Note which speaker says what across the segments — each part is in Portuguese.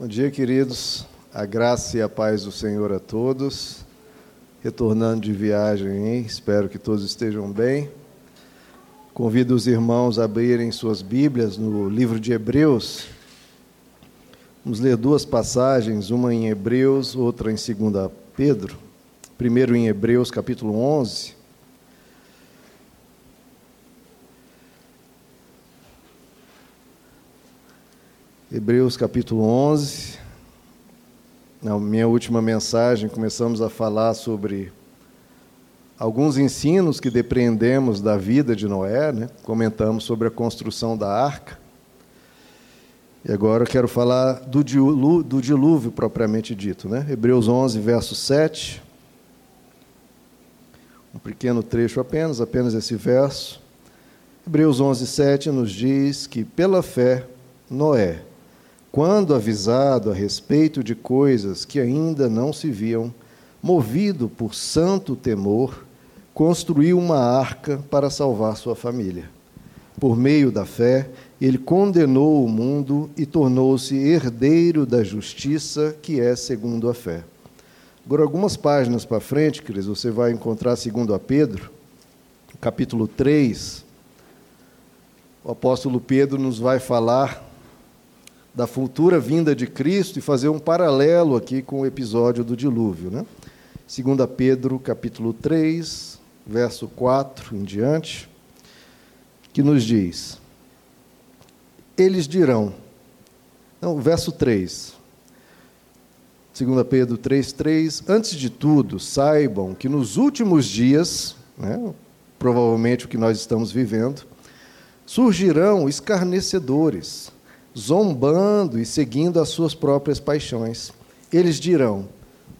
Speaker 1: Bom dia, queridos. A graça e a paz do Senhor a todos. Retornando de viagem, hein? espero que todos estejam bem. Convido os irmãos a abrirem suas Bíblias no livro de Hebreus. Vamos ler duas passagens, uma em Hebreus, outra em 2 Pedro. Primeiro em Hebreus, capítulo 11. Hebreus capítulo 11. Na minha última mensagem, começamos a falar sobre alguns ensinos que depreendemos da vida de Noé, né? comentamos sobre a construção da arca. E agora eu quero falar do dilúvio, do dilúvio propriamente dito. Né? Hebreus 11, verso 7. Um pequeno trecho apenas, apenas esse verso. Hebreus 11, 7 nos diz que pela fé, Noé, quando avisado a respeito de coisas que ainda não se viam, movido por santo temor, construiu uma arca para salvar sua família. Por meio da fé, ele condenou o mundo e tornou-se herdeiro da justiça que é segundo a fé. Agora, algumas páginas para frente, Cris, você vai encontrar segundo a Pedro, capítulo 3. O apóstolo Pedro nos vai falar da futura vinda de Cristo e fazer um paralelo aqui com o episódio do dilúvio. Né? 2 Pedro capítulo 3, verso 4 em diante, que nos diz: Eles dirão, não, verso 3, 2 Pedro 3, 3, antes de tudo, saibam que nos últimos dias, né, provavelmente o que nós estamos vivendo, surgirão escarnecedores, zombando e seguindo as suas próprias paixões. Eles dirão: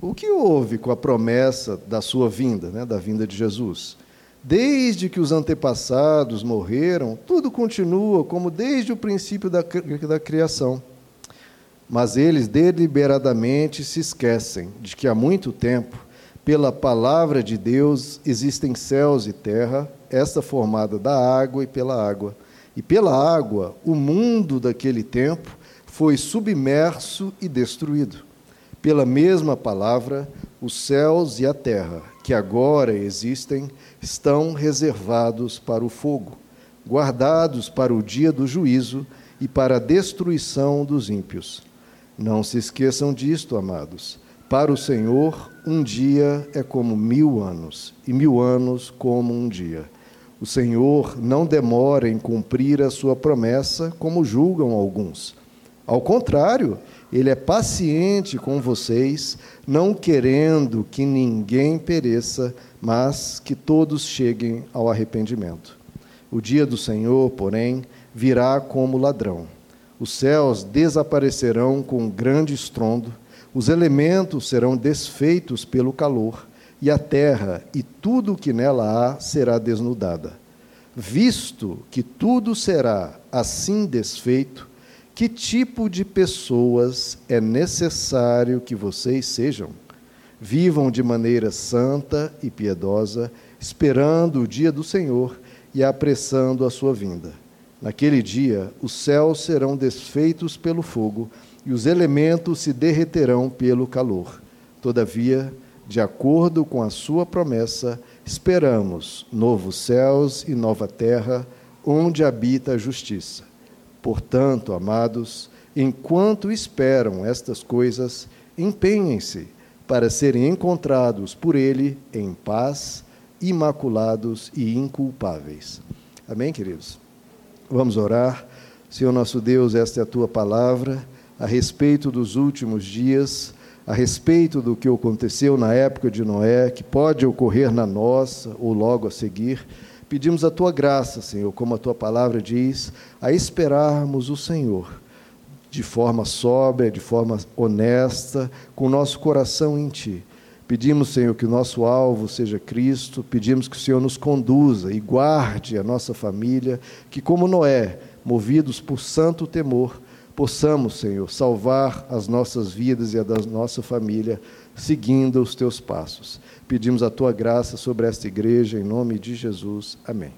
Speaker 1: O que houve com a promessa da sua vinda, né, da vinda de Jesus? Desde que os antepassados morreram, tudo continua como desde o princípio da, da criação. Mas eles deliberadamente se esquecem de que há muito tempo, pela palavra de Deus, existem céus e terra, esta formada da água e pela água e pela água, o mundo daquele tempo foi submerso e destruído. Pela mesma palavra, os céus e a terra, que agora existem, estão reservados para o fogo, guardados para o dia do juízo e para a destruição dos ímpios. Não se esqueçam disto, amados. Para o Senhor, um dia é como mil anos, e mil anos como um dia. O Senhor não demora em cumprir a sua promessa, como julgam alguns. Ao contrário, ele é paciente com vocês, não querendo que ninguém pereça, mas que todos cheguem ao arrependimento. O dia do Senhor, porém, virá como ladrão. Os céus desaparecerão com grande estrondo, os elementos serão desfeitos pelo calor e a terra e tudo o que nela há será desnudada. Visto que tudo será assim desfeito, que tipo de pessoas é necessário que vocês sejam? Vivam de maneira santa e piedosa, esperando o dia do Senhor e apressando a sua vinda. Naquele dia, os céus serão desfeitos pelo fogo e os elementos se derreterão pelo calor. Todavia, de acordo com a sua promessa, esperamos novos céus e nova terra, onde habita a justiça. Portanto, amados, enquanto esperam estas coisas, empenhem-se para serem encontrados por Ele em paz, imaculados e inculpáveis. Amém, queridos? Vamos orar. Senhor nosso Deus, esta é a tua palavra a respeito dos últimos dias a respeito do que aconteceu na época de Noé, que pode ocorrer na nossa ou logo a seguir, pedimos a tua graça, Senhor, como a tua palavra diz, a esperarmos o Senhor de forma sóbria, de forma honesta, com o nosso coração em ti. Pedimos, Senhor, que o nosso alvo seja Cristo, pedimos que o Senhor nos conduza e guarde a nossa família, que, como Noé, movidos por santo temor, possamos, Senhor, salvar as nossas vidas e a da nossa família, seguindo os teus passos. Pedimos a tua graça sobre esta igreja, em nome de Jesus. Amém.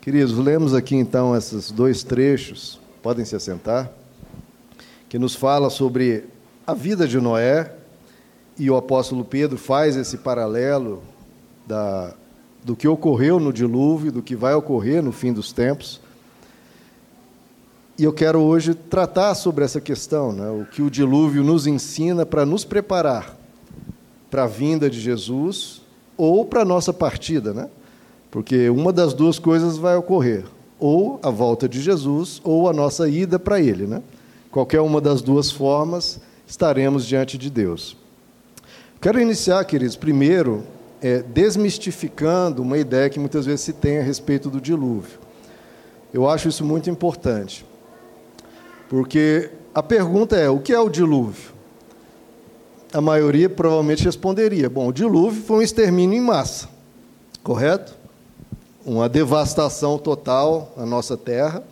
Speaker 1: Queridos, lemos aqui então esses dois trechos, podem se assentar, que nos fala sobre a vida de Noé, e o apóstolo Pedro faz esse paralelo da, do que ocorreu no dilúvio, do que vai ocorrer no fim dos tempos. E eu quero hoje tratar sobre essa questão, né? o que o dilúvio nos ensina para nos preparar para a vinda de Jesus ou para a nossa partida, né? Porque uma das duas coisas vai ocorrer: ou a volta de Jesus ou a nossa ida para Ele, né? Qualquer uma das duas formas, estaremos diante de Deus. Quero iniciar, queridos, primeiro, é, desmistificando uma ideia que muitas vezes se tem a respeito do dilúvio. Eu acho isso muito importante. Porque a pergunta é: o que é o dilúvio? A maioria provavelmente responderia: bom, o dilúvio foi um extermínio em massa, correto? Uma devastação total na nossa terra.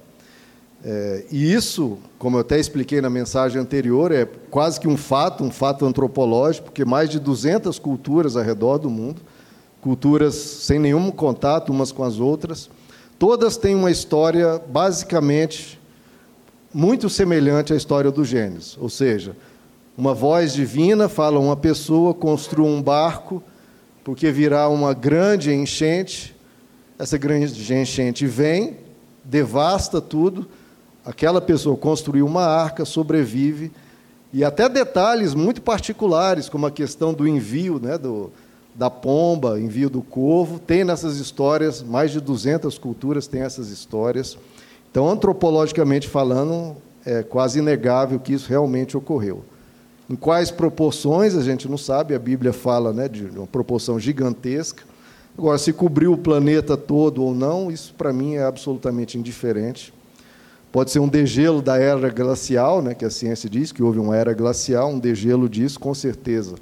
Speaker 1: É, e isso, como eu até expliquei na mensagem anterior, é quase que um fato, um fato antropológico, porque mais de 200 culturas ao redor do mundo, culturas sem nenhum contato umas com as outras, todas têm uma história basicamente muito semelhante à história do Gênesis, ou seja, uma voz divina fala uma pessoa construa um barco porque virá uma grande enchente, essa grande enchente vem, devasta tudo, aquela pessoa construiu uma arca, sobrevive, e até detalhes muito particulares, como a questão do envio, né, do, da pomba, envio do corvo, tem nessas histórias, mais de 200 culturas têm essas histórias. Então, antropologicamente falando, é quase inegável que isso realmente ocorreu. Em quais proporções a gente não sabe, a Bíblia fala né, de uma proporção gigantesca. Agora, se cobriu o planeta todo ou não, isso para mim é absolutamente indiferente. Pode ser um degelo da era glacial, né, que a ciência diz que houve uma era glacial, um degelo disso, com certeza.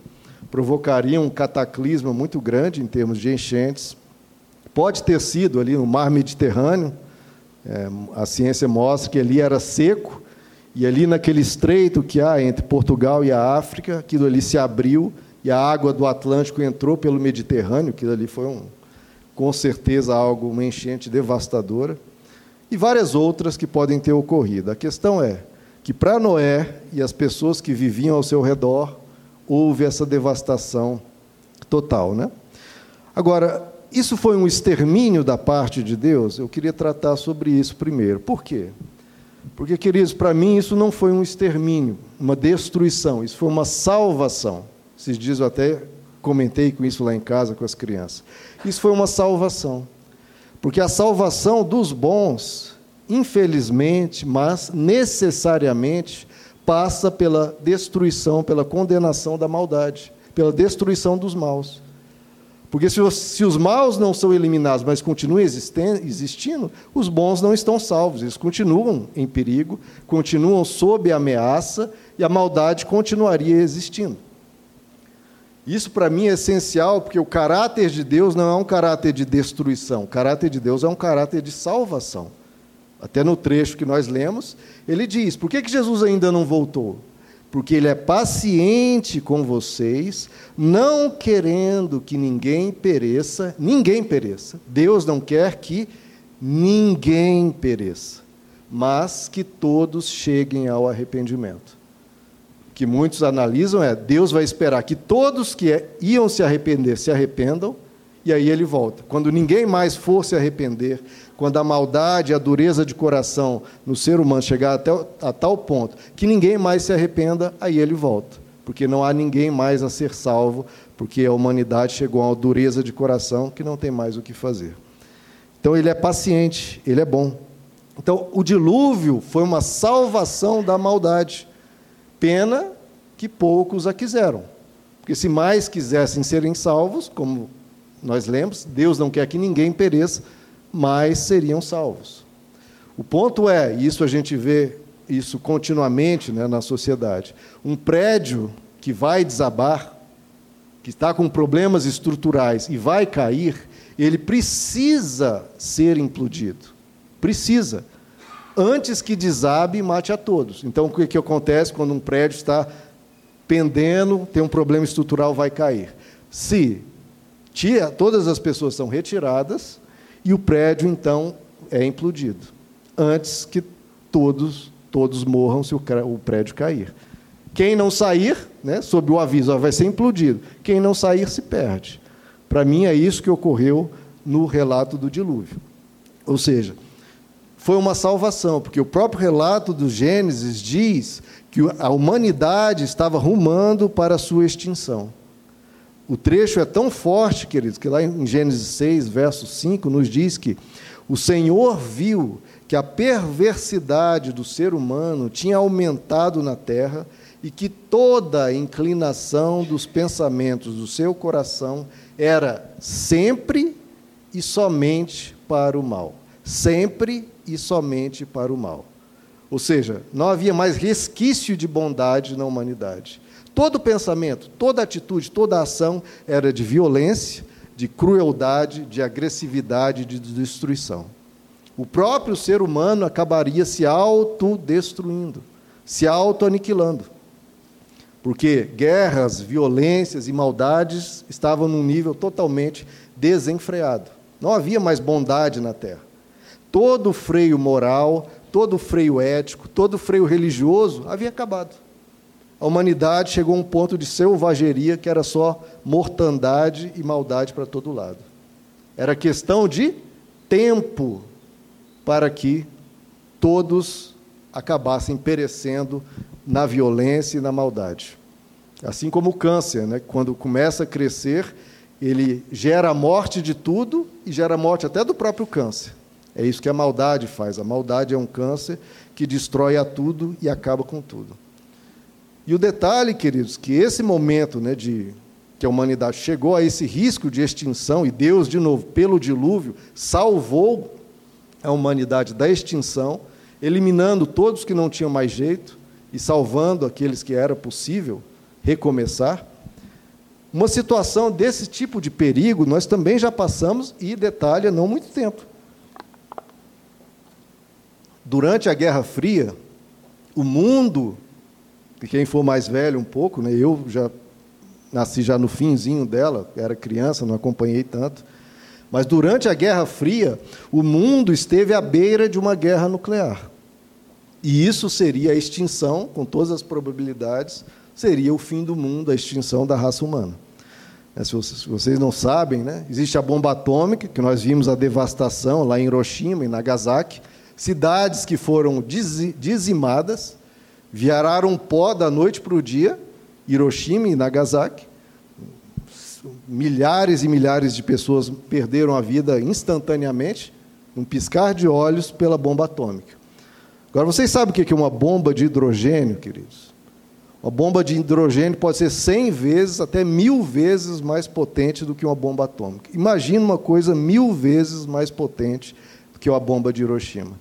Speaker 1: Provocaria um cataclisma muito grande em termos de enchentes. Pode ter sido ali no mar Mediterrâneo, é, a ciência mostra que ali era seco, e ali naquele estreito que há entre Portugal e a África, aquilo ali se abriu e a água do Atlântico entrou pelo Mediterrâneo, aquilo ali foi um, com certeza algo, uma enchente devastadora, e várias outras que podem ter ocorrido. A questão é que para Noé e as pessoas que viviam ao seu redor, houve essa devastação total. Né? Agora, isso foi um extermínio da parte de Deus? Eu queria tratar sobre isso primeiro. Por quê? Porque, queridos, para mim isso não foi um extermínio, uma destruição, isso foi uma salvação. Esses dias eu até comentei com isso lá em casa com as crianças. Isso foi uma salvação. Porque a salvação dos bons, infelizmente, mas necessariamente, passa pela destruição, pela condenação da maldade, pela destruição dos maus. Porque se os, se os maus não são eliminados, mas continuam existindo, os bons não estão salvos, eles continuam em perigo, continuam sob ameaça e a maldade continuaria existindo. Isso para mim é essencial, porque o caráter de Deus não é um caráter de destruição, o caráter de Deus é um caráter de salvação. Até no trecho que nós lemos, ele diz: por que, que Jesus ainda não voltou? Porque Ele é paciente com vocês, não querendo que ninguém pereça, ninguém pereça. Deus não quer que ninguém pereça, mas que todos cheguem ao arrependimento. O que muitos analisam é: Deus vai esperar que todos que é, iam se arrepender se arrependam, e aí ele volta. Quando ninguém mais for se arrepender, quando a maldade, a dureza de coração no ser humano chegar até a tal ponto que ninguém mais se arrependa, aí ele volta, porque não há ninguém mais a ser salvo, porque a humanidade chegou a uma dureza de coração que não tem mais o que fazer. Então ele é paciente, ele é bom. Então o dilúvio foi uma salvação da maldade. Pena que poucos a quiseram. Porque se mais quisessem serem salvos, como nós lemos, Deus não quer que ninguém pereça, mais seriam salvos. O ponto é, e isso a gente vê isso continuamente né, na sociedade, um prédio que vai desabar, que está com problemas estruturais e vai cair, ele precisa ser implodido. Precisa. Antes que desabe e mate a todos. Então, o que, que acontece quando um prédio está pendendo, tem um problema estrutural, vai cair? Se tia, todas as pessoas são retiradas, e o prédio então é implodido, antes que todos, todos morram se o prédio cair. Quem não sair, né, sob o aviso, vai ser implodido. Quem não sair se perde. Para mim é isso que ocorreu no relato do dilúvio. Ou seja, foi uma salvação, porque o próprio relato do Gênesis diz que a humanidade estava rumando para a sua extinção. O trecho é tão forte, queridos, que lá em Gênesis 6, verso 5, nos diz que o Senhor viu que a perversidade do ser humano tinha aumentado na terra e que toda a inclinação dos pensamentos do seu coração era sempre e somente para o mal. Sempre e somente para o mal. Ou seja, não havia mais resquício de bondade na humanidade. Todo pensamento, toda atitude, toda ação era de violência, de crueldade, de agressividade, de destruição. O próprio ser humano acabaria se autodestruindo, se autoaniquilando. Porque guerras, violências e maldades estavam num nível totalmente desenfreado. Não havia mais bondade na terra. Todo freio moral, todo freio ético, todo freio religioso havia acabado. A humanidade chegou a um ponto de selvageria que era só mortandade e maldade para todo lado. Era questão de tempo para que todos acabassem perecendo na violência e na maldade. Assim como o câncer, né? quando começa a crescer, ele gera a morte de tudo e gera a morte até do próprio câncer. É isso que a maldade faz. A maldade é um câncer que destrói a tudo e acaba com tudo. E o detalhe, queridos, que esse momento né, de que a humanidade chegou a esse risco de extinção, e Deus, de novo, pelo dilúvio, salvou a humanidade da extinção, eliminando todos que não tinham mais jeito e salvando aqueles que era possível recomeçar. Uma situação desse tipo de perigo nós também já passamos e detalhe, não muito tempo. Durante a Guerra Fria, o mundo, quem for mais velho um pouco, né, eu já nasci já no finzinho dela, era criança, não acompanhei tanto, mas durante a Guerra Fria, o mundo esteve à beira de uma guerra nuclear. E isso seria a extinção, com todas as probabilidades, seria o fim do mundo, a extinção da raça humana. É, se vocês não sabem, né, existe a bomba atômica, que nós vimos a devastação lá em Hiroshima e Nagasaki, cidades que foram dizimadas, viraram pó da noite para o dia, Hiroshima e Nagasaki. Milhares e milhares de pessoas perderam a vida instantaneamente, um piscar de olhos pela bomba atômica. Agora, vocês sabem o que é uma bomba de hidrogênio, queridos? Uma bomba de hidrogênio pode ser 100 vezes, até mil vezes mais potente do que uma bomba atômica. Imagina uma coisa mil vezes mais potente do que uma bomba de Hiroshima.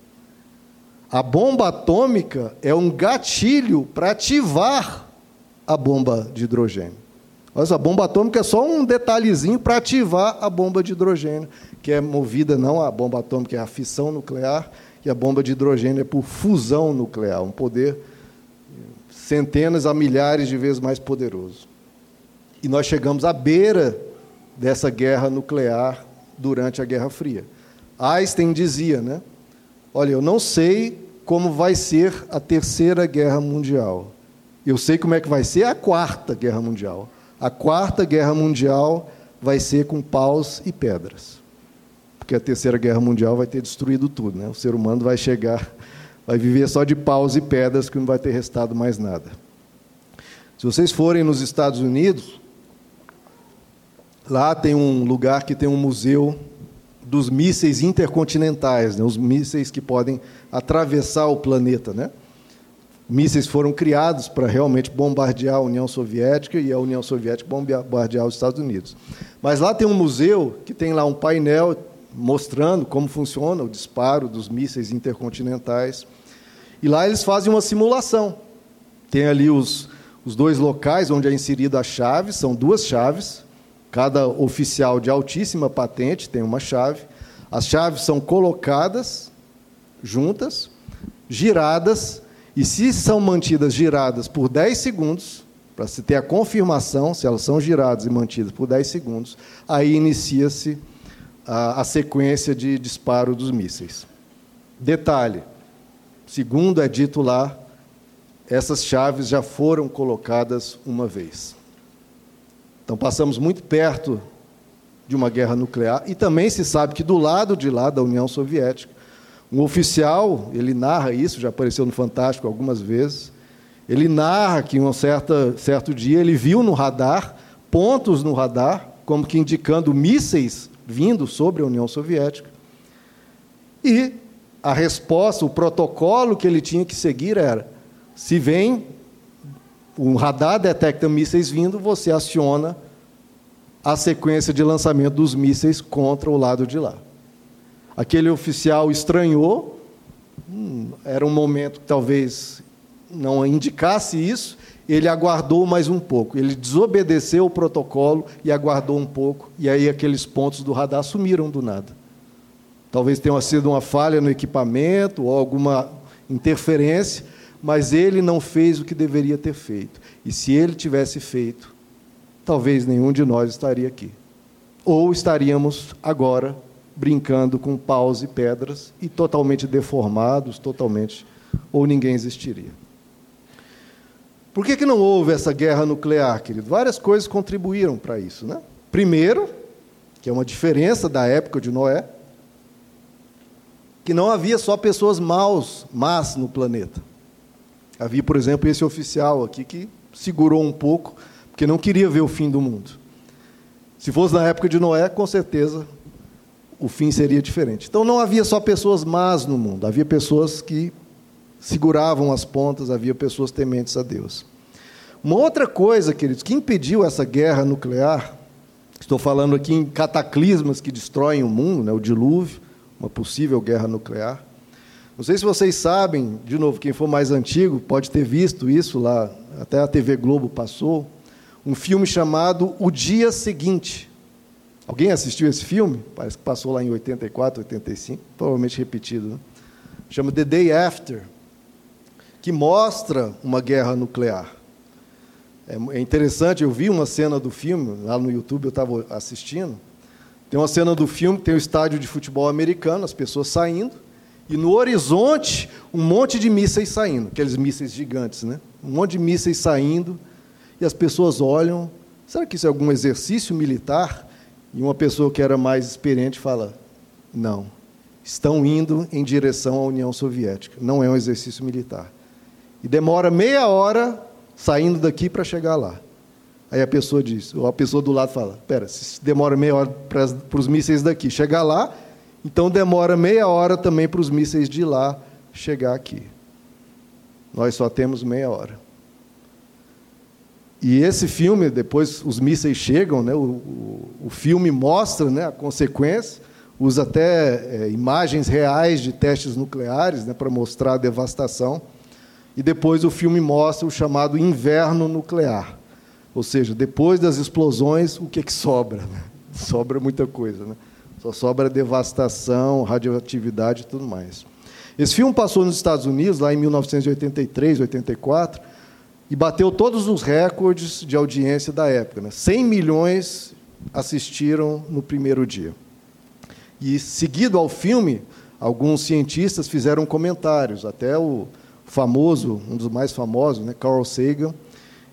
Speaker 1: A bomba atômica é um gatilho para ativar a bomba de hidrogênio. Mas a bomba atômica é só um detalhezinho para ativar a bomba de hidrogênio, que é movida não a bomba atômica é a fissão nuclear e a bomba de hidrogênio é por fusão nuclear, um poder centenas a milhares de vezes mais poderoso. E nós chegamos à beira dessa guerra nuclear durante a Guerra Fria. Einstein dizia, né? Olha, eu não sei como vai ser a terceira guerra mundial. Eu sei como é que vai ser a quarta guerra mundial. A quarta guerra mundial vai ser com paus e pedras. Porque a terceira guerra mundial vai ter destruído tudo, né? O ser humano vai chegar vai viver só de paus e pedras, que não vai ter restado mais nada. Se vocês forem nos Estados Unidos, lá tem um lugar que tem um museu dos mísseis intercontinentais, né? os mísseis que podem atravessar o planeta. Né? Mísseis foram criados para realmente bombardear a União Soviética e a União Soviética bombardear os Estados Unidos. Mas lá tem um museu que tem lá um painel mostrando como funciona o disparo dos mísseis intercontinentais. E lá eles fazem uma simulação. Tem ali os, os dois locais onde é inserida a chave, são duas chaves. Cada oficial de altíssima patente tem uma chave. As chaves são colocadas juntas, giradas, e se são mantidas giradas por 10 segundos, para se ter a confirmação se elas são giradas e mantidas por 10 segundos, aí inicia-se a, a sequência de disparo dos mísseis. Detalhe: segundo é dito lá, essas chaves já foram colocadas uma vez. Então passamos muito perto de uma guerra nuclear e também se sabe que do lado de lá da União Soviética, um oficial, ele narra isso, já apareceu no Fantástico algumas vezes, ele narra que um certa, certo dia ele viu no radar, pontos no radar, como que indicando mísseis vindo sobre a União Soviética. E a resposta, o protocolo que ele tinha que seguir era: se vem, um radar detecta mísseis vindo, você aciona a sequência de lançamento dos mísseis contra o lado de lá. Aquele oficial estranhou, hum, era um momento que talvez não indicasse isso, ele aguardou mais um pouco. Ele desobedeceu o protocolo e aguardou um pouco, e aí aqueles pontos do radar sumiram do nada. Talvez tenha sido uma falha no equipamento ou alguma interferência, mas ele não fez o que deveria ter feito. E se ele tivesse feito, talvez nenhum de nós estaria aqui. Ou estaríamos agora brincando com paus e pedras e totalmente deformados, totalmente, ou ninguém existiria. Por que, que não houve essa guerra nuclear, querido? Várias coisas contribuíram para isso. Né? Primeiro, que é uma diferença da época de Noé, que não havia só pessoas maus, más no planeta. Havia, por exemplo, esse oficial aqui que segurou um pouco, porque não queria ver o fim do mundo. Se fosse na época de Noé, com certeza o fim seria diferente. Então não havia só pessoas más no mundo, havia pessoas que seguravam as pontas, havia pessoas tementes a Deus. Uma outra coisa, queridos, que impediu essa guerra nuclear, estou falando aqui em cataclismas que destroem o mundo, né, o dilúvio, uma possível guerra nuclear. Não sei se vocês sabem, de novo, quem for mais antigo pode ter visto isso lá, até a TV Globo passou, um filme chamado O Dia Seguinte. Alguém assistiu esse filme? Parece que passou lá em 84, 85, provavelmente repetido. Né? Chama The Day After, que mostra uma guerra nuclear. É, é interessante, eu vi uma cena do filme, lá no YouTube eu estava assistindo, tem uma cena do filme, tem o um estádio de futebol americano, as pessoas saindo, e no horizonte, um monte de mísseis saindo, aqueles mísseis gigantes, né? Um monte de mísseis saindo, e as pessoas olham, será que isso é algum exercício militar? E uma pessoa que era mais experiente fala: não, estão indo em direção à União Soviética, não é um exercício militar. E demora meia hora saindo daqui para chegar lá. Aí a pessoa diz, ou a pessoa do lado fala: Pera, demora meia hora para os mísseis daqui chegar lá, então demora meia hora também para os mísseis de lá chegar aqui. Nós só temos meia hora. E esse filme, depois os mísseis chegam, né, o, o, o filme mostra né, a consequência, usa até é, imagens reais de testes nucleares né, para mostrar a devastação. E depois o filme mostra o chamado inverno nuclear ou seja, depois das explosões, o que, que sobra? Né? Sobra muita coisa. Né? Só sobra devastação, radioatividade e tudo mais. Esse filme passou nos Estados Unidos, lá em 1983, 84, e bateu todos os recordes de audiência da época. Né? 100 milhões assistiram no primeiro dia. E, seguido ao filme, alguns cientistas fizeram comentários, até o famoso, um dos mais famosos, né, Carl Sagan,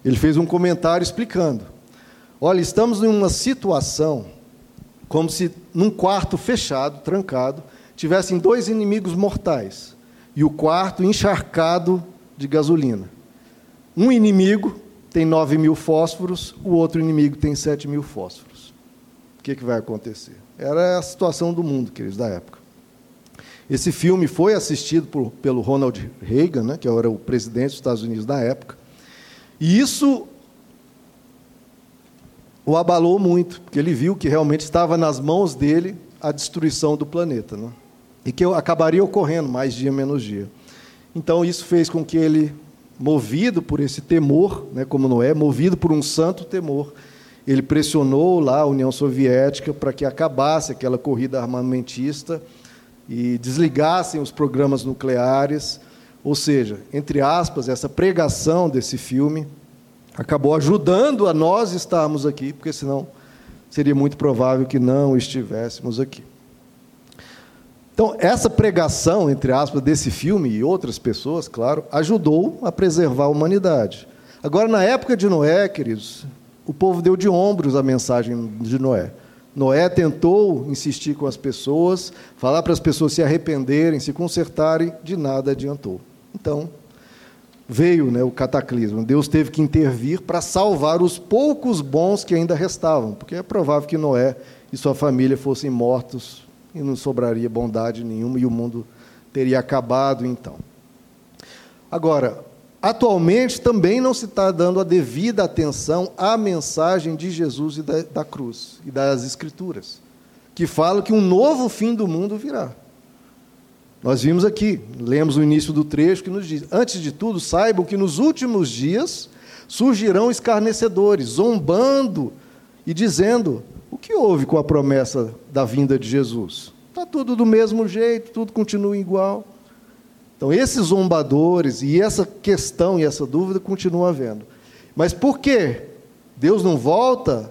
Speaker 1: ele fez um comentário explicando: Olha, estamos em uma situação como se num quarto fechado, trancado, tivessem dois inimigos mortais e o quarto encharcado de gasolina. Um inimigo tem 9 mil fósforos, o outro inimigo tem 7 mil fósforos. O que, que vai acontecer? Era a situação do mundo, queridos, da época. Esse filme foi assistido por, pelo Ronald Reagan, né, que era o presidente dos Estados Unidos da época, e isso o abalou muito, porque ele viu que realmente estava nas mãos dele a destruição do planeta. Né? E que acabaria ocorrendo mais dia menos dia. Então isso fez com que ele, movido por esse temor, né, como Noé, movido por um santo temor, ele pressionou lá a União Soviética para que acabasse aquela corrida armamentista e desligassem os programas nucleares ou seja, entre aspas, essa pregação desse filme acabou ajudando a nós estarmos aqui, porque senão seria muito provável que não estivéssemos aqui. Então, essa pregação, entre aspas, desse filme e outras pessoas, claro, ajudou a preservar a humanidade. Agora, na época de Noé, queridos, o povo deu de ombros a mensagem de Noé. Noé tentou insistir com as pessoas, falar para as pessoas se arrependerem, se consertarem, de nada adiantou. Então, veio né, o cataclismo. Deus teve que intervir para salvar os poucos bons que ainda restavam, porque é provável que Noé e sua família fossem mortos e não sobraria bondade nenhuma e o mundo teria acabado então. Agora, atualmente também não se está dando a devida atenção à mensagem de Jesus e da, da cruz e das Escrituras, que fala que um novo fim do mundo virá. Nós vimos aqui, lemos o início do trecho que nos diz: Antes de tudo, saibam que nos últimos dias surgirão escarnecedores, zombando e dizendo: O que houve com a promessa da vinda de Jesus? Está tudo do mesmo jeito, tudo continua igual. Então, esses zombadores e essa questão e essa dúvida continuam havendo. Mas por quê? Deus não volta?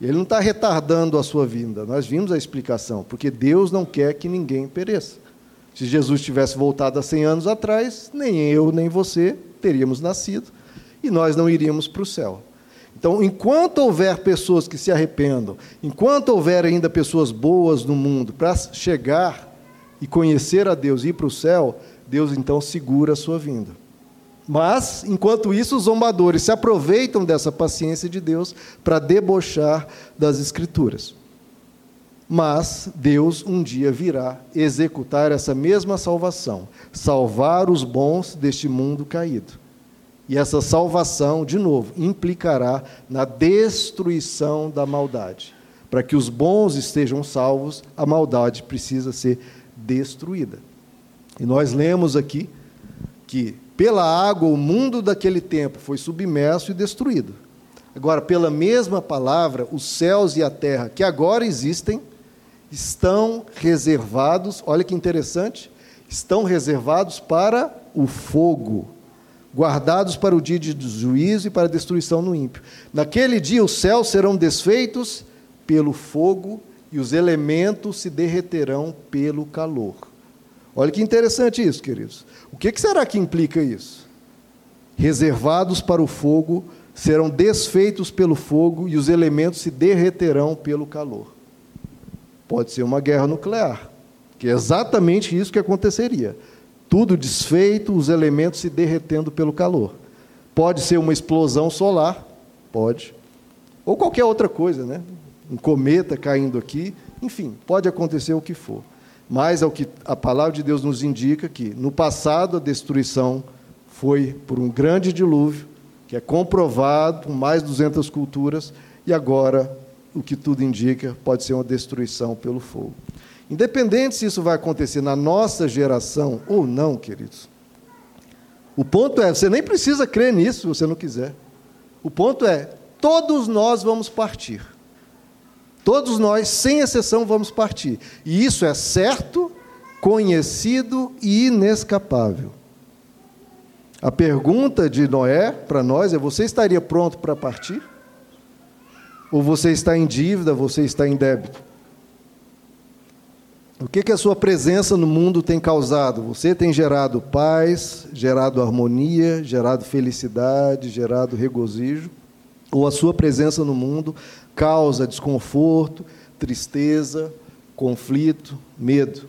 Speaker 1: Ele não está retardando a sua vinda. Nós vimos a explicação. Porque Deus não quer que ninguém pereça. Se Jesus tivesse voltado há 100 anos atrás, nem eu nem você teríamos nascido e nós não iríamos para o céu. Então, enquanto houver pessoas que se arrependam, enquanto houver ainda pessoas boas no mundo para chegar e conhecer a Deus e ir para o céu, Deus então segura a sua vinda. Mas, enquanto isso, os zombadores se aproveitam dessa paciência de Deus para debochar das Escrituras. Mas Deus um dia virá executar essa mesma salvação, salvar os bons deste mundo caído. E essa salvação, de novo, implicará na destruição da maldade. Para que os bons estejam salvos, a maldade precisa ser destruída. E nós lemos aqui que pela água o mundo daquele tempo foi submerso e destruído. Agora, pela mesma palavra, os céus e a terra que agora existem estão reservados, olha que interessante, estão reservados para o fogo, guardados para o dia de juízo e para a destruição no ímpio. Naquele dia os céus serão desfeitos pelo fogo e os elementos se derreterão pelo calor. Olha que interessante isso, queridos. O que será que implica isso? Reservados para o fogo, serão desfeitos pelo fogo e os elementos se derreterão pelo calor. Pode ser uma guerra nuclear, que é exatamente isso que aconteceria. Tudo desfeito, os elementos se derretendo pelo calor. Pode ser uma explosão solar, pode. Ou qualquer outra coisa, né? Um cometa caindo aqui, enfim, pode acontecer o que for. Mas é o que a palavra de Deus nos indica que no passado a destruição foi por um grande dilúvio, que é comprovado com mais de 200 culturas, e agora o que tudo indica, pode ser uma destruição pelo fogo. Independente se isso vai acontecer na nossa geração ou não, queridos. O ponto é, você nem precisa crer nisso se você não quiser. O ponto é, todos nós vamos partir. Todos nós, sem exceção, vamos partir. E isso é certo, conhecido e inescapável. A pergunta de Noé para nós é: você estaria pronto para partir? Ou você está em dívida, você está em débito? O que, que a sua presença no mundo tem causado? Você tem gerado paz, gerado harmonia, gerado felicidade, gerado regozijo? Ou a sua presença no mundo causa desconforto, tristeza, conflito, medo?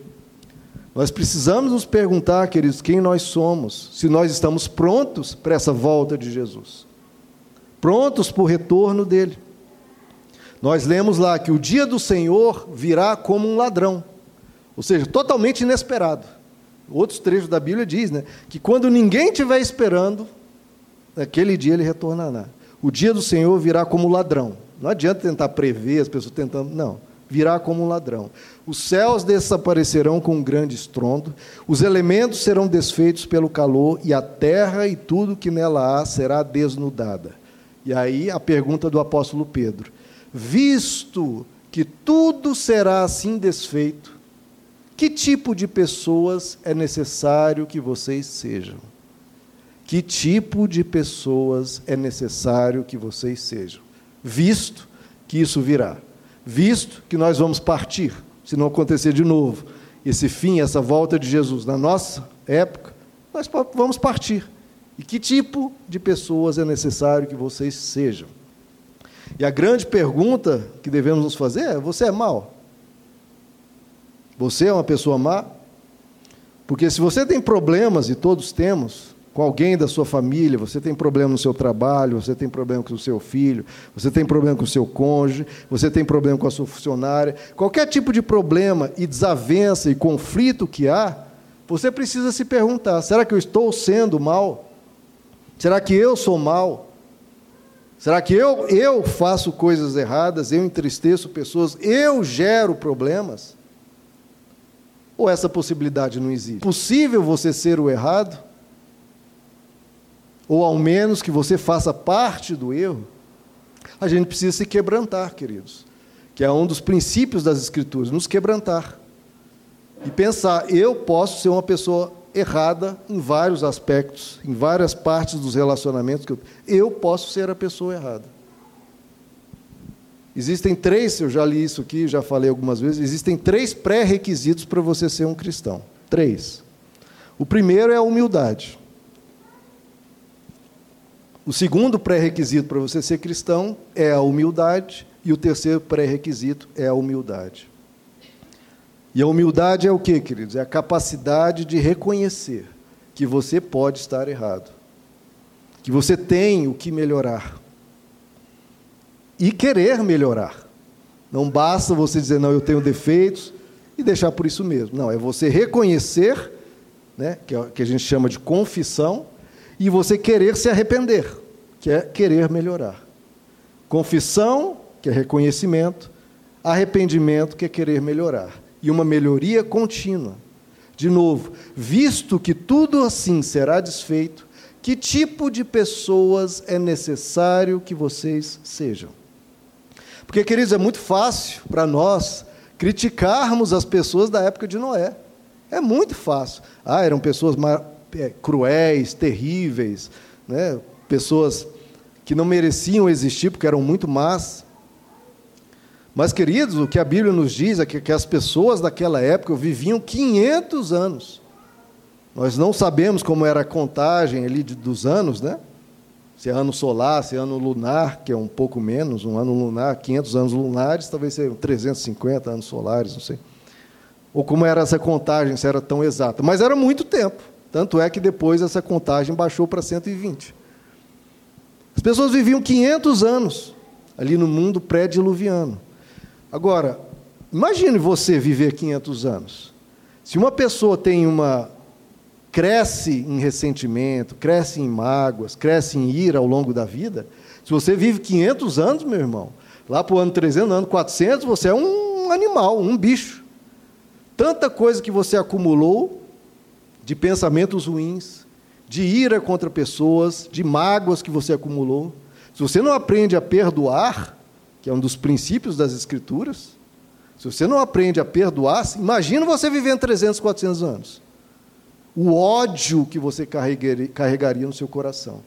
Speaker 1: Nós precisamos nos perguntar, queridos, quem nós somos, se nós estamos prontos para essa volta de Jesus, prontos para o retorno dele. Nós lemos lá que o dia do Senhor virá como um ladrão, ou seja, totalmente inesperado. Outros trechos da Bíblia diz, né, que quando ninguém estiver esperando, naquele dia ele retornará. O dia do Senhor virá como ladrão. Não adianta tentar prever as pessoas tentando, não. Virá como um ladrão. Os céus desaparecerão com um grande estrondo, os elementos serão desfeitos pelo calor, e a terra e tudo que nela há será desnudada. E aí a pergunta do apóstolo Pedro: visto que tudo será assim desfeito, que tipo de pessoas é necessário que vocês sejam? Que tipo de pessoas é necessário que vocês sejam? Visto que isso virá, visto que nós vamos partir, se não acontecer de novo, esse fim, essa volta de Jesus na nossa época, nós vamos partir. E que tipo de pessoas é necessário que vocês sejam? E a grande pergunta que devemos nos fazer é: você é mau? Você é uma pessoa má? Porque se você tem problemas, e todos temos, com alguém da sua família, você tem problema no seu trabalho, você tem problema com o seu filho, você tem problema com o seu cônjuge, você tem problema com a sua funcionária, qualquer tipo de problema e desavença e conflito que há, você precisa se perguntar: será que eu estou sendo mal? Será que eu sou mal? Será que eu, eu faço coisas erradas, eu entristeço pessoas, eu gero problemas? Ou essa possibilidade não existe? Possível você ser o errado? ou ao menos que você faça parte do erro, a gente precisa se quebrantar, queridos, que é um dos princípios das Escrituras, nos quebrantar e pensar: eu posso ser uma pessoa errada em vários aspectos, em várias partes dos relacionamentos que eu, eu posso ser a pessoa errada. Existem três, eu já li isso aqui, já falei algumas vezes, existem três pré-requisitos para você ser um cristão. Três. O primeiro é a humildade. O segundo pré-requisito para você ser cristão é a humildade, e o terceiro pré-requisito é a humildade. E a humildade é o que, queridos? É a capacidade de reconhecer que você pode estar errado, que você tem o que melhorar e querer melhorar. Não basta você dizer, não, eu tenho defeitos e deixar por isso mesmo. Não, é você reconhecer, né, que, é, que a gente chama de confissão, e você querer se arrepender, que é querer melhorar. Confissão, que é reconhecimento, arrependimento, que é querer melhorar. E uma melhoria contínua. De novo, visto que tudo assim será desfeito, que tipo de pessoas é necessário que vocês sejam? Porque, queridos, é muito fácil para nós criticarmos as pessoas da época de Noé. É muito fácil. Ah, eram pessoas é, cruéis, terríveis, né? pessoas que não mereciam existir porque eram muito más. Mas, queridos, o que a Bíblia nos diz é que, que as pessoas daquela época viviam 500 anos. Nós não sabemos como era a contagem ali dos anos, né? Se é ano solar, se é ano lunar, que é um pouco menos, um ano lunar, 500 anos lunares, talvez sejam 350 anos solares, não sei. Ou como era essa contagem, se era tão exata. Mas era muito tempo. Tanto é que depois essa contagem baixou para 120. As pessoas viviam 500 anos ali no mundo pré-diluviano. Agora, imagine você viver 500 anos. Se uma pessoa tem uma cresce em ressentimento, cresce em mágoas, cresce em ira ao longo da vida, se você vive 500 anos, meu irmão, lá para o ano 300, no ano 400, você é um animal, um bicho. Tanta coisa que você acumulou de pensamentos ruins, de ira contra pessoas, de mágoas que você acumulou. Se você não aprende a perdoar, que é um dos princípios das Escrituras, se você não aprende a perdoar, imagina você vivendo 300, 400 anos. O ódio que você carregaria no seu coração.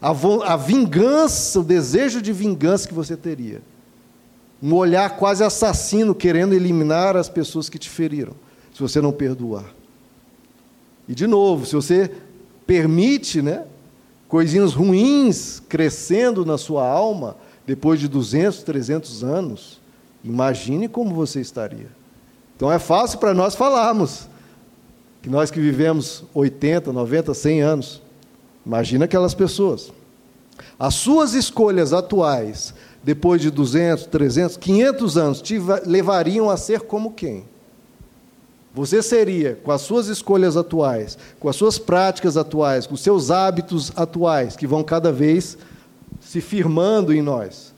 Speaker 1: A, a vingança, o desejo de vingança que você teria. Um olhar quase assassino querendo eliminar as pessoas que te feriram, se você não perdoar. E de novo, se você permite, né, coisinhas ruins crescendo na sua alma depois de 200, 300 anos, imagine como você estaria. Então é fácil para nós falarmos que nós que vivemos 80, 90, 100 anos, imagina aquelas pessoas. As suas escolhas atuais, depois de 200, 300, 500 anos, te levariam a ser como quem? Você seria, com as suas escolhas atuais, com as suas práticas atuais, com os seus hábitos atuais, que vão cada vez se firmando em nós,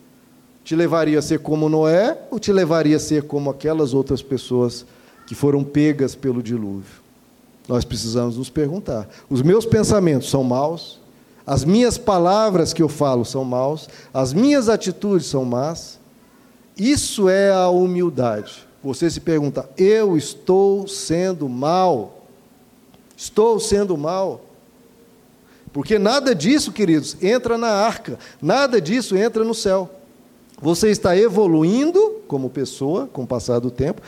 Speaker 1: te levaria a ser como Noé ou te levaria a ser como aquelas outras pessoas que foram pegas pelo dilúvio? Nós precisamos nos perguntar: os meus pensamentos são maus? As minhas palavras que eu falo são maus? As minhas atitudes são más? Isso é a humildade. Você se pergunta: eu estou sendo mal? Estou sendo mal? Porque nada disso, queridos, entra na arca, nada disso entra no céu. Você está evoluindo como pessoa com o passar do tempo,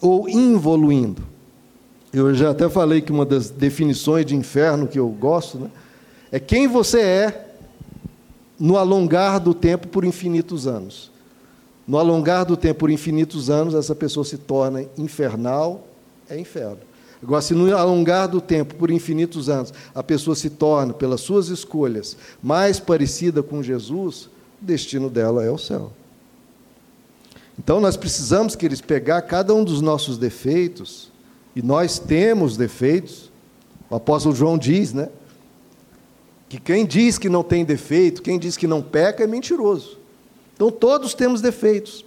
Speaker 1: ou involuindo. Eu já até falei que uma das definições de inferno que eu gosto né, é quem você é no alongar do tempo por infinitos anos. No alongar do tempo por infinitos anos, essa pessoa se torna infernal, é inferno. Agora, se no alongar do tempo por infinitos anos, a pessoa se torna, pelas suas escolhas, mais parecida com Jesus, o destino dela é o céu. Então, nós precisamos, que eles pegar cada um dos nossos defeitos, e nós temos defeitos, o apóstolo João diz, né? Que quem diz que não tem defeito, quem diz que não peca, é mentiroso. Então, todos temos defeitos.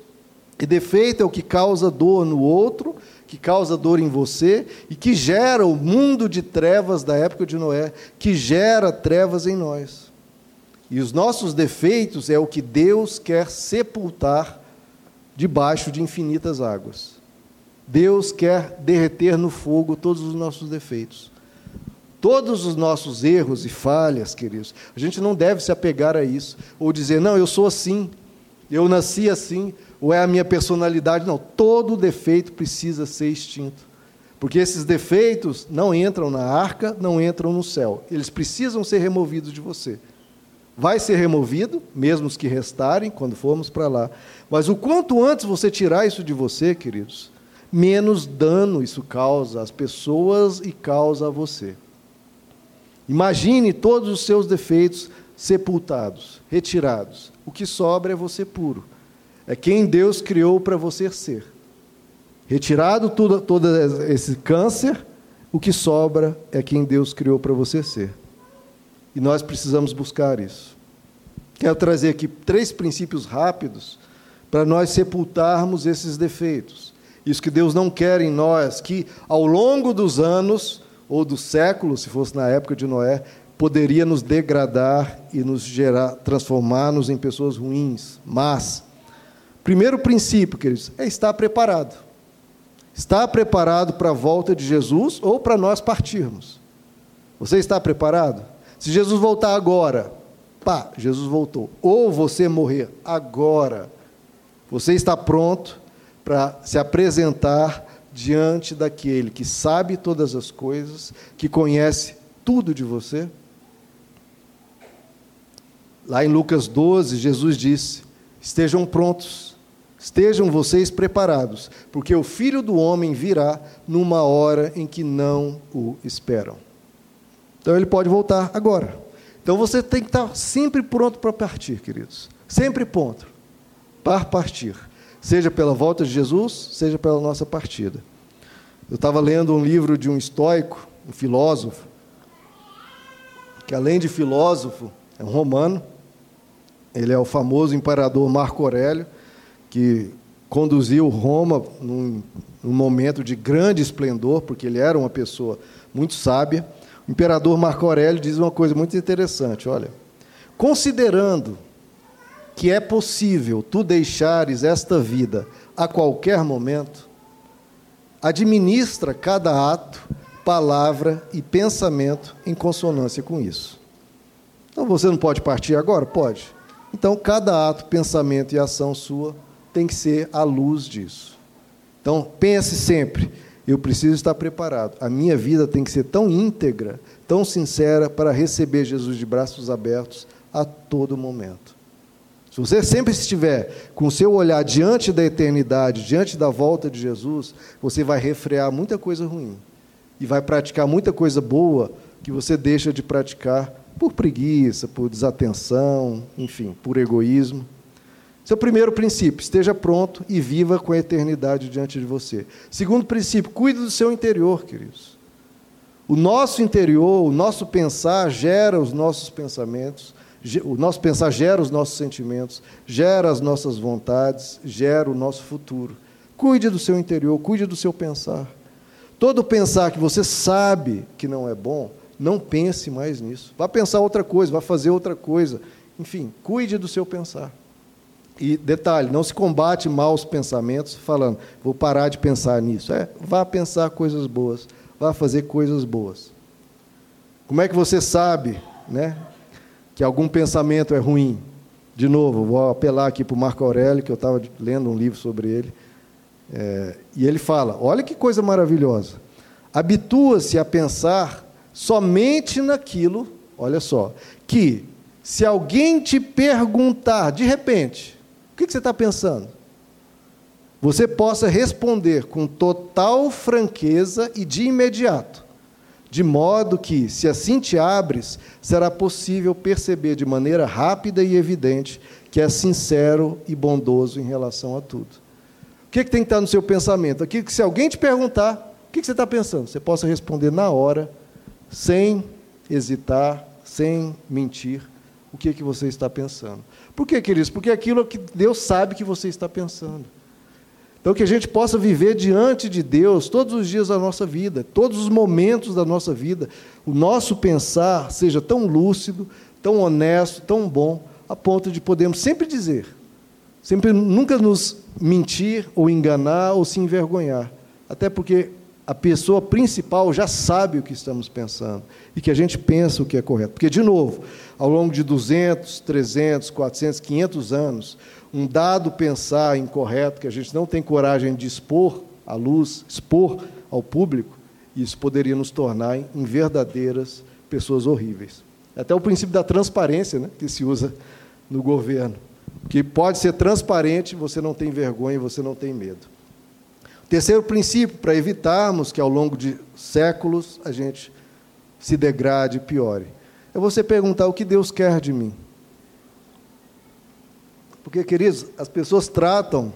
Speaker 1: E defeito é o que causa dor no outro, que causa dor em você e que gera o mundo de trevas da época de Noé, que gera trevas em nós. E os nossos defeitos é o que Deus quer sepultar debaixo de infinitas águas. Deus quer derreter no fogo todos os nossos defeitos. Todos os nossos erros e falhas, queridos, a gente não deve se apegar a isso, ou dizer, não, eu sou assim, eu nasci assim, ou é a minha personalidade. Não, todo defeito precisa ser extinto. Porque esses defeitos não entram na arca, não entram no céu. Eles precisam ser removidos de você. Vai ser removido, mesmo os que restarem, quando formos para lá. Mas o quanto antes você tirar isso de você, queridos, menos dano isso causa às pessoas e causa a você. Imagine todos os seus defeitos sepultados, retirados. O que sobra é você puro. É quem Deus criou para você ser. Retirado tudo, todo esse câncer, o que sobra é quem Deus criou para você ser. E nós precisamos buscar isso. Quero trazer aqui três princípios rápidos para nós sepultarmos esses defeitos. Isso que Deus não quer em nós, que ao longo dos anos, ou dos séculos, se fosse na época de Noé, poderia nos degradar e nos gerar, transformar-nos em pessoas ruins, mas primeiro princípio, queridos, é estar preparado. Estar preparado para a volta de Jesus ou para nós partirmos. Você está preparado? Se Jesus voltar agora, pá, Jesus voltou. Ou você morrer agora, você está pronto para se apresentar diante daquele que sabe todas as coisas, que conhece tudo de você? Lá em Lucas 12, Jesus disse: Estejam prontos, estejam vocês preparados, porque o filho do homem virá numa hora em que não o esperam. Então ele pode voltar agora. Então você tem que estar sempre pronto para partir, queridos. Sempre pronto para partir, seja pela volta de Jesus, seja pela nossa partida. Eu estava lendo um livro de um estoico, um filósofo, que além de filósofo, é um romano. Ele é o famoso imperador Marco Aurélio, que conduziu Roma num, num momento de grande esplendor, porque ele era uma pessoa muito sábia. O imperador Marco Aurélio diz uma coisa muito interessante: olha, considerando que é possível tu deixares esta vida a qualquer momento, administra cada ato, palavra e pensamento em consonância com isso. Então você não pode partir agora? Pode. Então cada ato, pensamento e ação sua tem que ser à luz disso. Então pense sempre, eu preciso estar preparado. A minha vida tem que ser tão íntegra, tão sincera para receber Jesus de braços abertos a todo momento. Se você sempre estiver com o seu olhar diante da eternidade, diante da volta de Jesus, você vai refrear muita coisa ruim e vai praticar muita coisa boa que você deixa de praticar por preguiça, por desatenção, enfim, por egoísmo. Seu primeiro princípio, esteja pronto e viva com a eternidade diante de você. Segundo princípio, cuide do seu interior, queridos. O nosso interior, o nosso pensar gera os nossos pensamentos, o nosso pensar gera os nossos sentimentos, gera as nossas vontades, gera o nosso futuro. Cuide do seu interior, cuide do seu pensar. Todo pensar que você sabe que não é bom, não pense mais nisso. Vá pensar outra coisa, vá fazer outra coisa. Enfim, cuide do seu pensar. E detalhe, não se combate maus pensamentos falando, vou parar de pensar nisso. É, vá pensar coisas boas, vá fazer coisas boas. Como é que você sabe, né, que algum pensamento é ruim. De novo, vou apelar aqui para o Marco Aurélio, que eu estava lendo um livro sobre ele. É, e ele fala: olha que coisa maravilhosa. Habitua-se a pensar somente naquilo, olha só, que se alguém te perguntar de repente, que, que você está pensando? Você possa responder com total franqueza e de imediato, de modo que, se assim te abres, será possível perceber de maneira rápida e evidente que é sincero e bondoso em relação a tudo. O que, que tem que estar no seu pensamento? Aquilo que, se alguém te perguntar, o que, que você está pensando? Você possa responder na hora, sem hesitar, sem mentir, o que, que você está pensando. Por que, queridos? Porque é aquilo que Deus sabe que você está pensando. Então, que a gente possa viver diante de Deus todos os dias da nossa vida, todos os momentos da nossa vida, o nosso pensar seja tão lúcido, tão honesto, tão bom, a ponto de podermos sempre dizer, sempre nunca nos mentir ou enganar ou se envergonhar. Até porque a pessoa principal já sabe o que estamos pensando e que a gente pensa o que é correto. Porque, de novo, ao longo de 200, 300, 400, 500 anos, um dado pensar incorreto que a gente não tem coragem de expor à luz, expor ao público, isso poderia nos tornar em verdadeiras pessoas horríveis. Até o princípio da transparência né, que se usa no governo. Que pode ser transparente, você não tem vergonha, você não tem medo. Terceiro princípio, para evitarmos que ao longo de séculos a gente se degrade e piore, é você perguntar o que Deus quer de mim. Porque, queridos, as pessoas tratam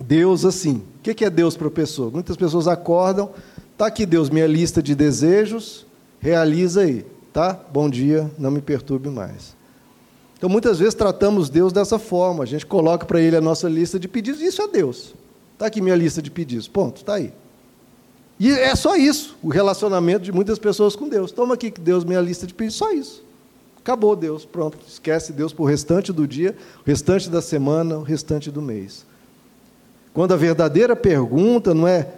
Speaker 1: Deus assim. O que é Deus para a pessoa? Muitas pessoas acordam, está aqui Deus, minha lista de desejos, realiza aí, tá? Bom dia, não me perturbe mais. Então, muitas vezes tratamos Deus dessa forma. A gente coloca para Ele a nossa lista de pedidos, isso é Deus. Está aqui minha lista de pedidos, ponto, está aí. E é só isso, o relacionamento de muitas pessoas com Deus. Toma aqui, Deus, minha lista de pedidos, só isso. Acabou Deus, pronto. Esquece Deus para o restante do dia, o restante da semana, o restante do mês. Quando a verdadeira pergunta não é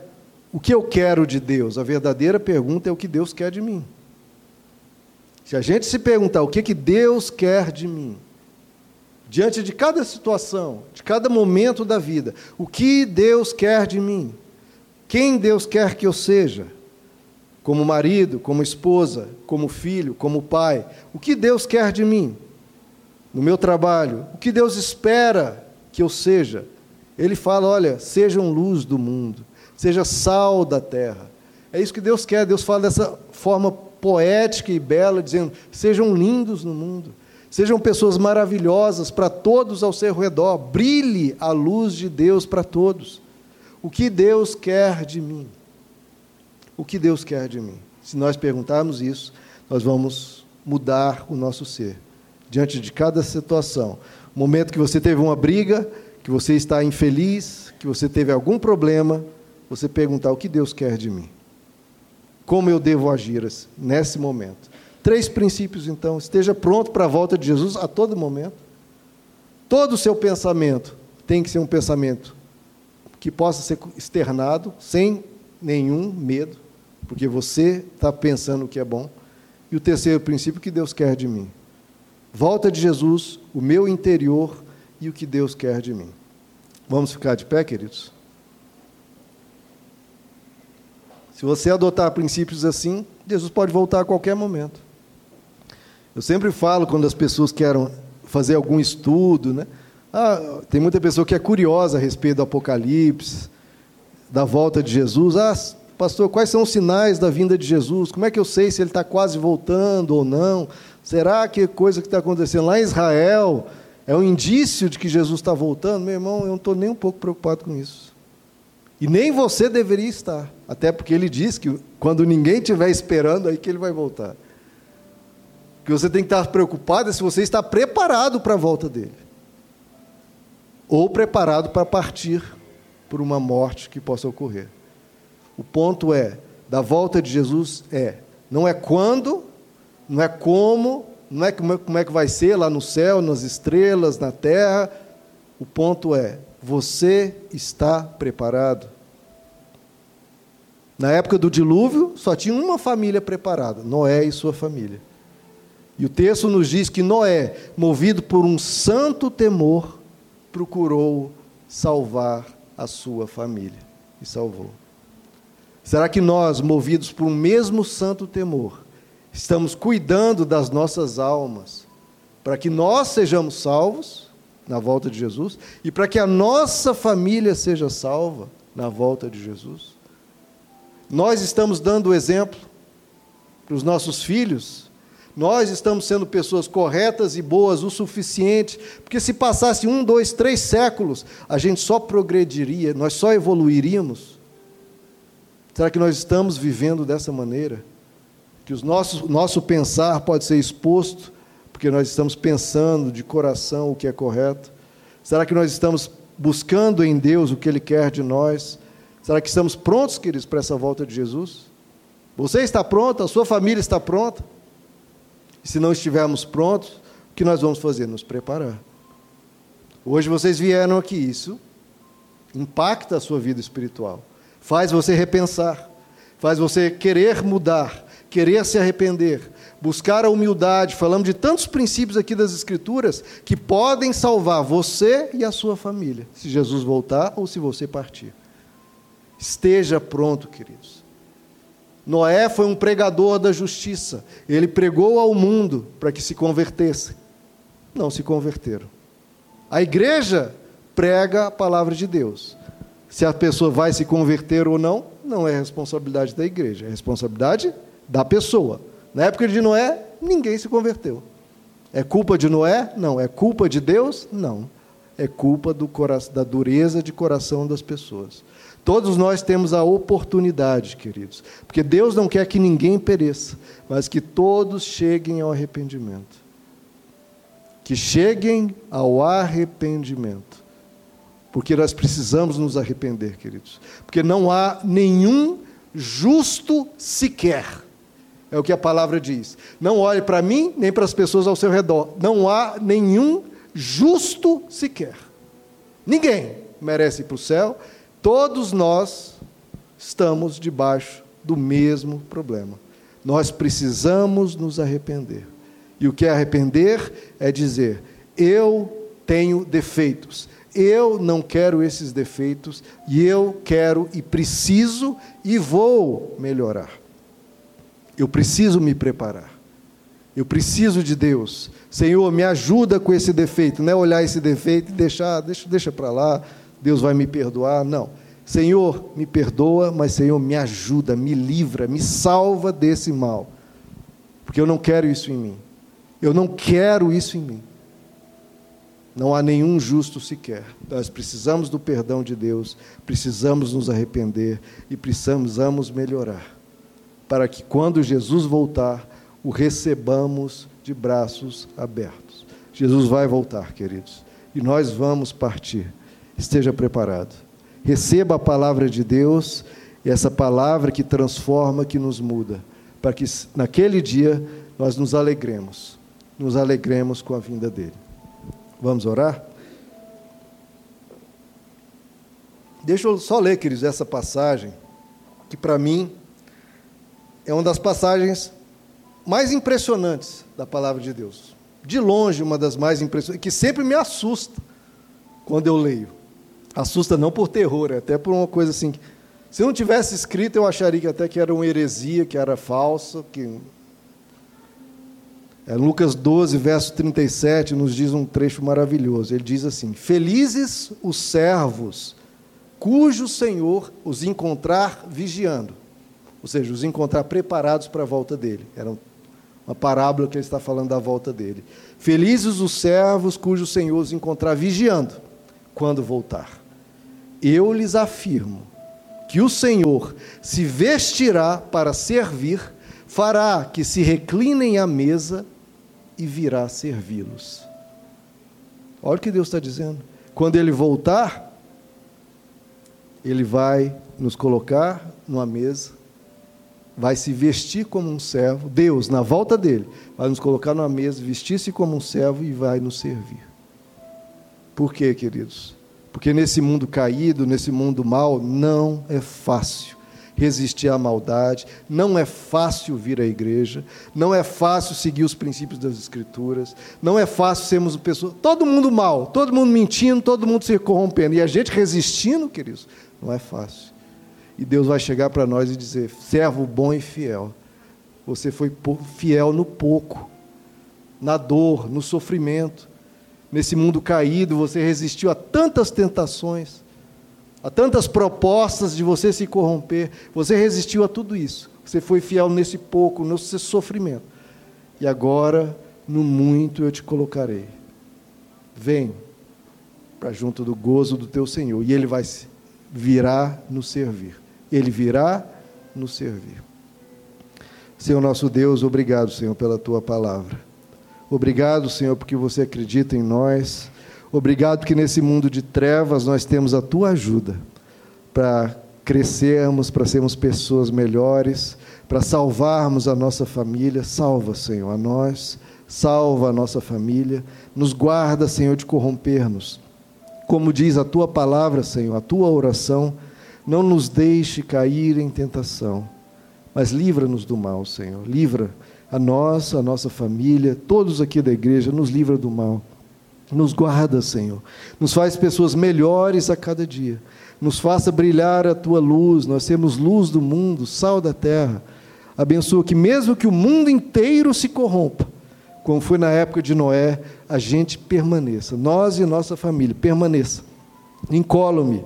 Speaker 1: o que eu quero de Deus, a verdadeira pergunta é o que Deus quer de mim. Se a gente se perguntar o que, que Deus quer de mim, diante de cada situação, de cada momento da vida, o que Deus quer de mim, quem Deus quer que eu seja, como marido, como esposa, como filho, como pai. O que Deus quer de mim? No meu trabalho, o que Deus espera que eu seja? Ele fala: olha, sejam luz do mundo, seja sal da terra. É isso que Deus quer. Deus fala dessa forma poética e bela, dizendo: sejam lindos no mundo, sejam pessoas maravilhosas para todos ao seu redor, brilhe a luz de Deus para todos. O que Deus quer de mim? o que Deus quer de mim. Se nós perguntarmos isso, nós vamos mudar o nosso ser. Diante de cada situação, momento que você teve uma briga, que você está infeliz, que você teve algum problema, você perguntar o que Deus quer de mim. Como eu devo agir nesse momento? Três princípios, então. Esteja pronto para a volta de Jesus a todo momento. Todo o seu pensamento tem que ser um pensamento que possa ser externado sem nenhum medo porque você está pensando o que é bom. E o terceiro princípio que Deus quer de mim. Volta de Jesus, o meu interior e o que Deus quer de mim. Vamos ficar de pé, queridos? Se você adotar princípios assim, Jesus pode voltar a qualquer momento. Eu sempre falo quando as pessoas querem fazer algum estudo, né? Ah, tem muita pessoa que é curiosa a respeito do Apocalipse, da volta de Jesus. Ah, Pastor, quais são os sinais da vinda de Jesus? Como é que eu sei se ele está quase voltando ou não? Será que coisa que está acontecendo lá em Israel é um indício de que Jesus está voltando? Meu irmão, eu não estou nem um pouco preocupado com isso. E nem você deveria estar. Até porque ele diz que quando ninguém estiver esperando, aí que ele vai voltar. Que você tem que estar preocupado é se você está preparado para a volta dele. Ou preparado para partir por uma morte que possa ocorrer. O ponto é, da volta de Jesus é, não é quando, não é como, não é como é que vai ser lá no céu, nas estrelas, na terra. O ponto é, você está preparado? Na época do dilúvio, só tinha uma família preparada, Noé e sua família. E o texto nos diz que Noé, movido por um santo temor, procurou salvar a sua família e salvou. Será que nós, movidos por um mesmo santo temor, estamos cuidando das nossas almas para que nós sejamos salvos na volta de Jesus e para que a nossa família seja salva na volta de Jesus? Nós estamos dando o exemplo para os nossos filhos nós estamos sendo pessoas corretas e boas o suficiente, porque se passasse um, dois, três séculos, a gente só progrediria, nós só evoluiríamos. Será que nós estamos vivendo dessa maneira? Que o nosso, nosso pensar pode ser exposto, porque nós estamos pensando de coração o que é correto? Será que nós estamos buscando em Deus o que Ele quer de nós? Será que estamos prontos, queridos, para essa volta de Jesus? Você está pronto, a sua família está pronta? E se não estivermos prontos, o que nós vamos fazer? Nos preparar. Hoje vocês vieram aqui, isso impacta a sua vida espiritual, faz você repensar, faz você querer mudar, querer se arrepender, buscar a humildade. Falamos de tantos princípios aqui das Escrituras que podem salvar você e a sua família, se Jesus voltar ou se você partir. Esteja pronto, queridos. Noé foi um pregador da justiça. Ele pregou ao mundo para que se convertesse. Não se converteram. A igreja prega a palavra de Deus. Se a pessoa vai se converter ou não, não é responsabilidade da igreja, é responsabilidade da pessoa. Na época de Noé, ninguém se converteu. É culpa de Noé? Não. É culpa de Deus? Não. É culpa do, da dureza de coração das pessoas. Todos nós temos a oportunidade, queridos, porque Deus não quer que ninguém pereça, mas que todos cheguem ao arrependimento. Que cheguem ao arrependimento. Porque nós precisamos nos arrepender, queridos. Porque não há nenhum justo sequer. É o que a palavra diz. Não olhe para mim, nem para as pessoas ao seu redor. Não há nenhum justo sequer. Ninguém merece ir para o céu, Todos nós estamos debaixo do mesmo problema. Nós precisamos nos arrepender. E o que é arrepender é dizer: eu tenho defeitos, eu não quero esses defeitos, e eu quero e preciso e vou melhorar. Eu preciso me preparar. Eu preciso de Deus. Senhor, me ajuda com esse defeito. Não é olhar esse defeito e deixar, deixa, deixa para lá Deus vai me perdoar. Não. Senhor, me perdoa, mas Senhor, me ajuda, me livra, me salva desse mal. Porque eu não quero isso em mim. Eu não quero isso em mim. Não há nenhum justo sequer. Nós precisamos do perdão de Deus, precisamos nos arrepender e precisamos melhorar. Para que quando Jesus voltar, o recebamos de braços abertos. Jesus vai voltar, queridos, e nós vamos partir esteja preparado. Receba a palavra de Deus, essa palavra que transforma, que nos muda, para que naquele dia nós nos alegremos, nos alegremos com a vinda dele. Vamos orar? Deixa eu só ler, queridos, essa passagem, que para mim é uma das passagens mais impressionantes da palavra de Deus. De longe, uma das mais impressionantes, que sempre me assusta quando eu leio. Assusta não por terror, é até por uma coisa assim. Se não tivesse escrito, eu acharia que até que era uma heresia, que era falsa, que é, Lucas 12, verso 37, nos diz um trecho maravilhoso. Ele diz assim: Felizes os servos cujo Senhor os encontrar vigiando, ou seja, os encontrar preparados para a volta dele. Era uma parábola que ele está falando da volta dele. Felizes os servos cujo Senhor os encontrar vigiando quando voltar eu lhes afirmo que o Senhor se vestirá para servir, fará que se reclinem à mesa e virá servi-los. Olha o que Deus está dizendo. Quando Ele voltar, Ele vai nos colocar numa mesa, vai se vestir como um servo. Deus, na volta dele, vai nos colocar numa mesa, vestir-se como um servo e vai nos servir. Por quê, queridos? Porque nesse mundo caído, nesse mundo mal, não é fácil. resistir à maldade. Não é fácil vir à igreja, não é fácil seguir os princípios das Escrituras, não é fácil sermos pessoas. Todo mundo mal, todo mundo mentindo, todo mundo se corrompendo. E a gente resistindo, queridos, não é fácil. E Deus vai chegar para nós e dizer: servo bom e fiel, você foi fiel no pouco, na dor, no sofrimento. Nesse mundo caído, você resistiu a tantas tentações Há tantas propostas de você se corromper. Você resistiu a tudo isso. Você foi fiel nesse pouco, nesse sofrimento. E agora, no muito eu te colocarei. Vem para junto do gozo do teu Senhor. E Ele vai virá nos servir. Ele virá nos servir. Senhor nosso Deus, obrigado, Senhor, pela tua palavra. Obrigado, Senhor, porque você acredita em nós. Obrigado que nesse mundo de trevas nós temos a tua ajuda para crescermos, para sermos pessoas melhores, para salvarmos a nossa família. Salva, Senhor, a nós, salva a nossa família, nos guarda, Senhor, de corromper-nos. Como diz a tua palavra, Senhor, a tua oração, não nos deixe cair em tentação, mas livra-nos do mal, Senhor. Livra a nós, a nossa família, todos aqui da igreja, nos livra do mal. Nos guarda, Senhor. Nos faz pessoas melhores a cada dia. Nos faça brilhar a tua luz. Nós temos luz do mundo, sal da terra. Abençoa que, mesmo que o mundo inteiro se corrompa, como foi na época de Noé, a gente permaneça. Nós e nossa família, permaneça. Incólume,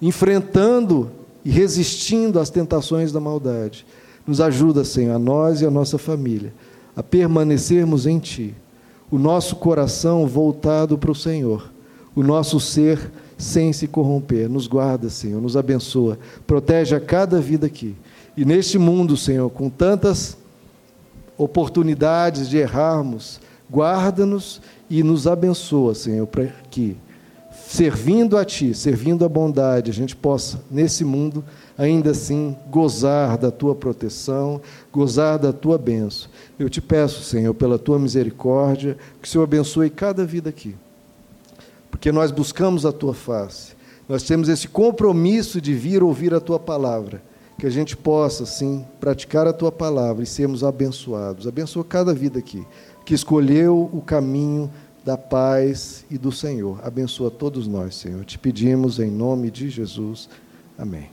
Speaker 1: enfrentando e resistindo às tentações da maldade. Nos ajuda, Senhor, a nós e a nossa família, a permanecermos em Ti o nosso coração voltado para o Senhor, o nosso ser sem se corromper. Nos guarda, Senhor, nos abençoa, protege a cada vida aqui. E neste mundo, Senhor, com tantas oportunidades de errarmos, guarda-nos e nos abençoa, Senhor, para que, servindo a Ti, servindo a bondade, a gente possa, nesse mundo, ainda assim gozar da tua proteção, gozar da tua bênção. Eu te peço, Senhor, pela tua misericórdia, que o Senhor abençoe cada vida aqui. Porque nós buscamos a tua face, nós temos esse compromisso de vir ouvir a tua palavra, que a gente possa, sim, praticar a tua palavra e sermos abençoados. Abençoa cada vida aqui, que escolheu o caminho da paz e do Senhor. Abençoa todos nós, Senhor. Te pedimos em nome de Jesus. Amém.